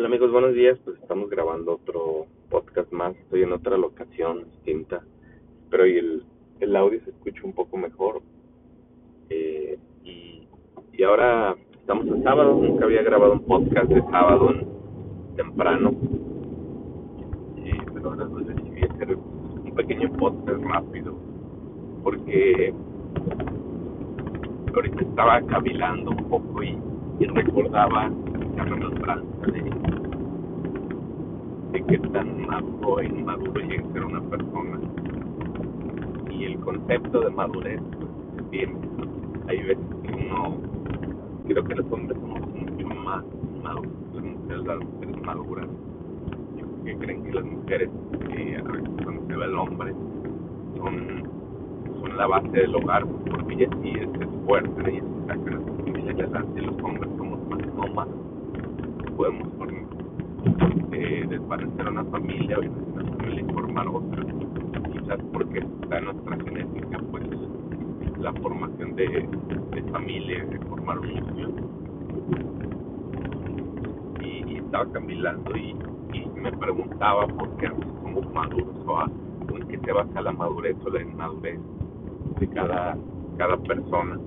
Hola amigos, buenos días. Pues estamos grabando otro podcast más. Estoy en otra locación distinta. Espero y el, el audio se escuche un poco mejor. Eh, y, y ahora estamos en sábado. Nunca había grabado un podcast de sábado en- temprano. Eh, pero ahora pues decidí hacer un pequeño podcast rápido. Porque ahorita estaba cavilando un poco y, y recordaba de qué tan maduro e inmaduro llega a ser una persona. Y el concepto de madurez, pues, bien, hay veces que uno, creo que los hombres somos mucho más maduros, mujeres, las mujeres maduras, que creen que las mujeres, eh, cuando se ve el hombre, son, son la base del hogar, porque ellas sí se esfuerzan, ellas sacan a su familia adelante, los hombres somos más nómadas, podemos por eh, desvanecer una familia o una familia y formar otra. Quizás porque está en nuestra genética, pues la formación de, de familia, de formar un núcleo. Y, estaba caminando y, y me preguntaba por qué a somos maduros a- o en qué se basa la madurez o la inmadurez de cada, cada persona.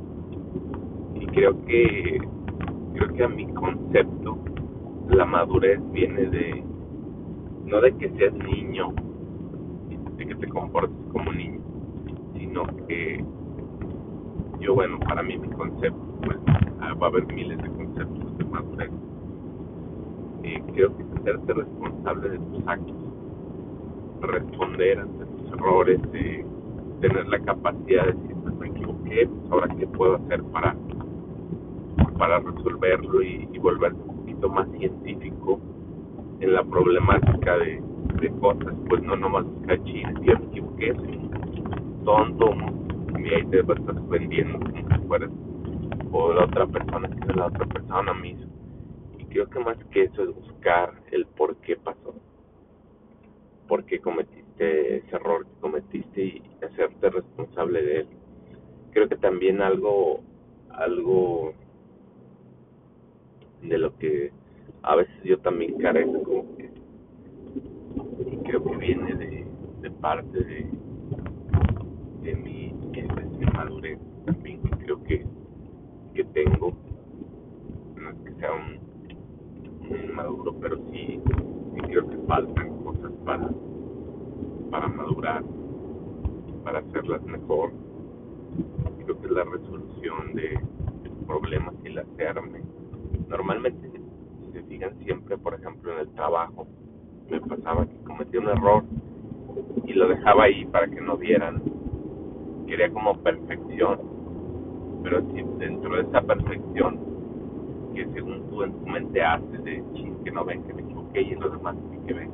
Y creo que creo que a mi concepto la madurez viene de no de que seas niño de que te comportes como niño sino que yo bueno para mí mi concepto pues ah, va a haber miles de conceptos de madurez. Eh, creo que hacerte responsable de tus actos responder ante tus errores eh, tener la capacidad de decir pues me equivoqué pues ahora qué puedo hacer para para resolverlo y, y volverse un poquito más científico en la problemática de, de cosas, pues no nomás cachines, yo me equivoqué, tonto, y ahí te vas vendiendo como si fueras, o la otra persona que la otra persona hizo. Y creo que más que eso es buscar el por qué pasó, por qué cometiste ese error que cometiste y hacerte responsable de él. Creo que también algo, algo de lo que a veces yo también carezco y creo que viene de, de parte de, de mi, madurez también que creo que, que tengo. No es que sea un, un inmaduro pero sí, sí creo que faltan cosas para para madurar para hacerlas mejor. Creo que es la resolución de problemas y el hacerme normalmente fijan siempre por ejemplo en el trabajo. Me pasaba que cometía un error y lo dejaba ahí para que no vieran. Quería como perfección. Pero si dentro de esa perfección que según tú en tu mente haces de ching que no ven que me equivoqué y en los demás que ven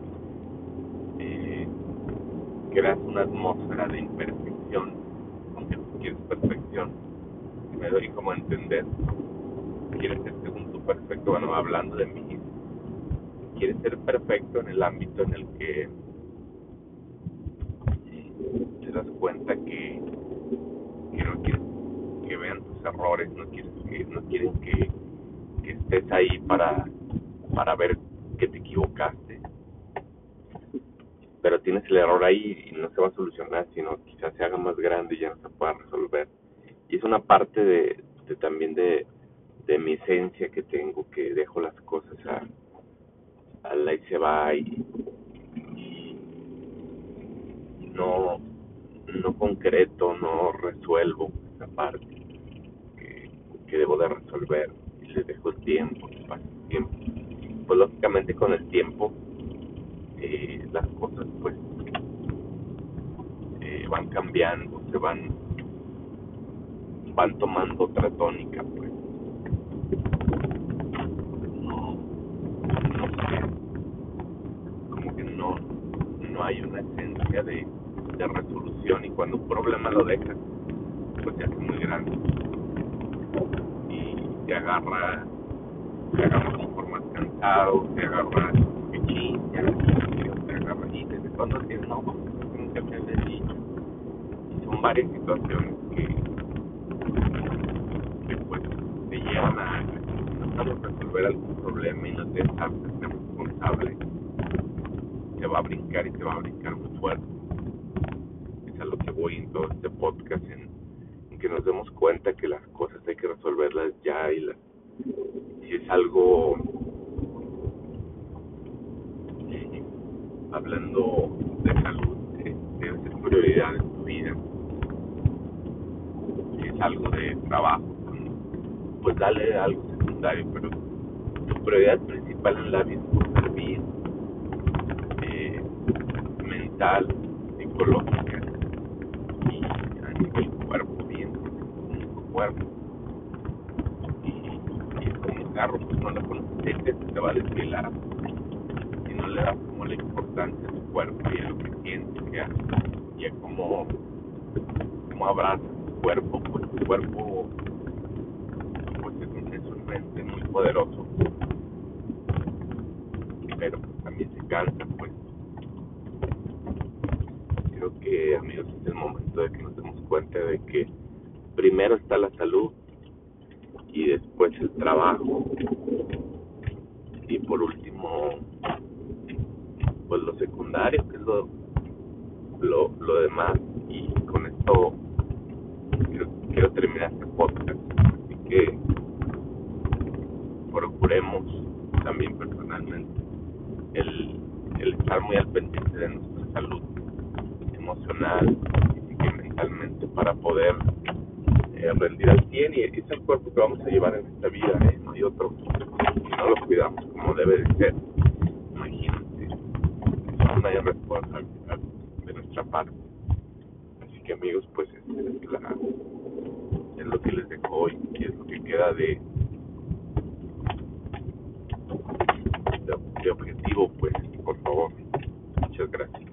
eh, creas una atmósfera de imperfección aunque tú quieres perfección. Y me doy como a entender. Quieres ser según tu perfecto bueno hablando de mí quieres ser perfecto en el ámbito en el que eh, te das cuenta que, no quieres que vean tus errores, no quieres que no quieren que, que estés ahí para para ver que te equivocaste. Pero tienes el error ahí y no se va a solucionar, sino quizás se haga más grande y ya no se pueda resolver. Y es una parte de, de también de, de mi esencia que tengo, que dejo las cosas a, a la y se va y, no, no concreto, no resuelvo esa parte que, que debo de resolver y le dejo el tiempo, que el tiempo. Pues lógicamente con el tiempo eh, las cosas pues eh, van cambiando, se van van tomando otra tónica pues no no sé como que no no hay una esencia de, resolución y cuando un problema lo dejas pues se hace muy grande. Y te agarra te agarra por más cansado te agarra ya no quiero, te agarra y desde cuando tienes no nunca habías dicho. Y son varias situaciones que que pues te llevan a, a resolver algún problema y no te hacer responsable se va a brincar y se va a brincar muy fuerte. Es a lo que voy en todo este podcast, en, que nos demos cuenta que las cosas hay que resolverlas ya y las, si es algo eh, hablando de salud, eh, debe ser prioridad en tu vida. Si es algo de trabajo, pues dale algo secundario, pero tu prioridad principal en la vida es estar bien, eh, mental, psicológica y a nivel cuerpo, bien, cuerpo. Y, y como un carro, pues no le pones aceite, te va a desvelar. Si no le das como la importancia a tu cuerpo y a lo que sientes, y a, cómo, cómo abrazas tu cuerpo, pues tu cuerpo pues es un, es un mente muy poderoso pero pues también se cansa pues creo que amigos es el momento de que nos demos cuenta de que primero está la salud y después el trabajo. Y por último pues lo secundario que es lo lo, lo demás. Y con esto quiero, quiero terminar este podcast. Así que procuremos también personalmente el, el estar muy al pendiente de nuestra salud emocional, física y mentalmente para poder eh, rendir al 100 y es el cuerpo que vamos a llevar en esta vida, ¿eh? no hay otro. Si no lo cuidamos como debe de ser, imagínate, no hay responsabilidad de nuestra parte. Así que amigos, pues es, es, la, es lo que les dejo hoy y es lo que queda de, de, de objetivo, pues, por favor. Muchas gracias.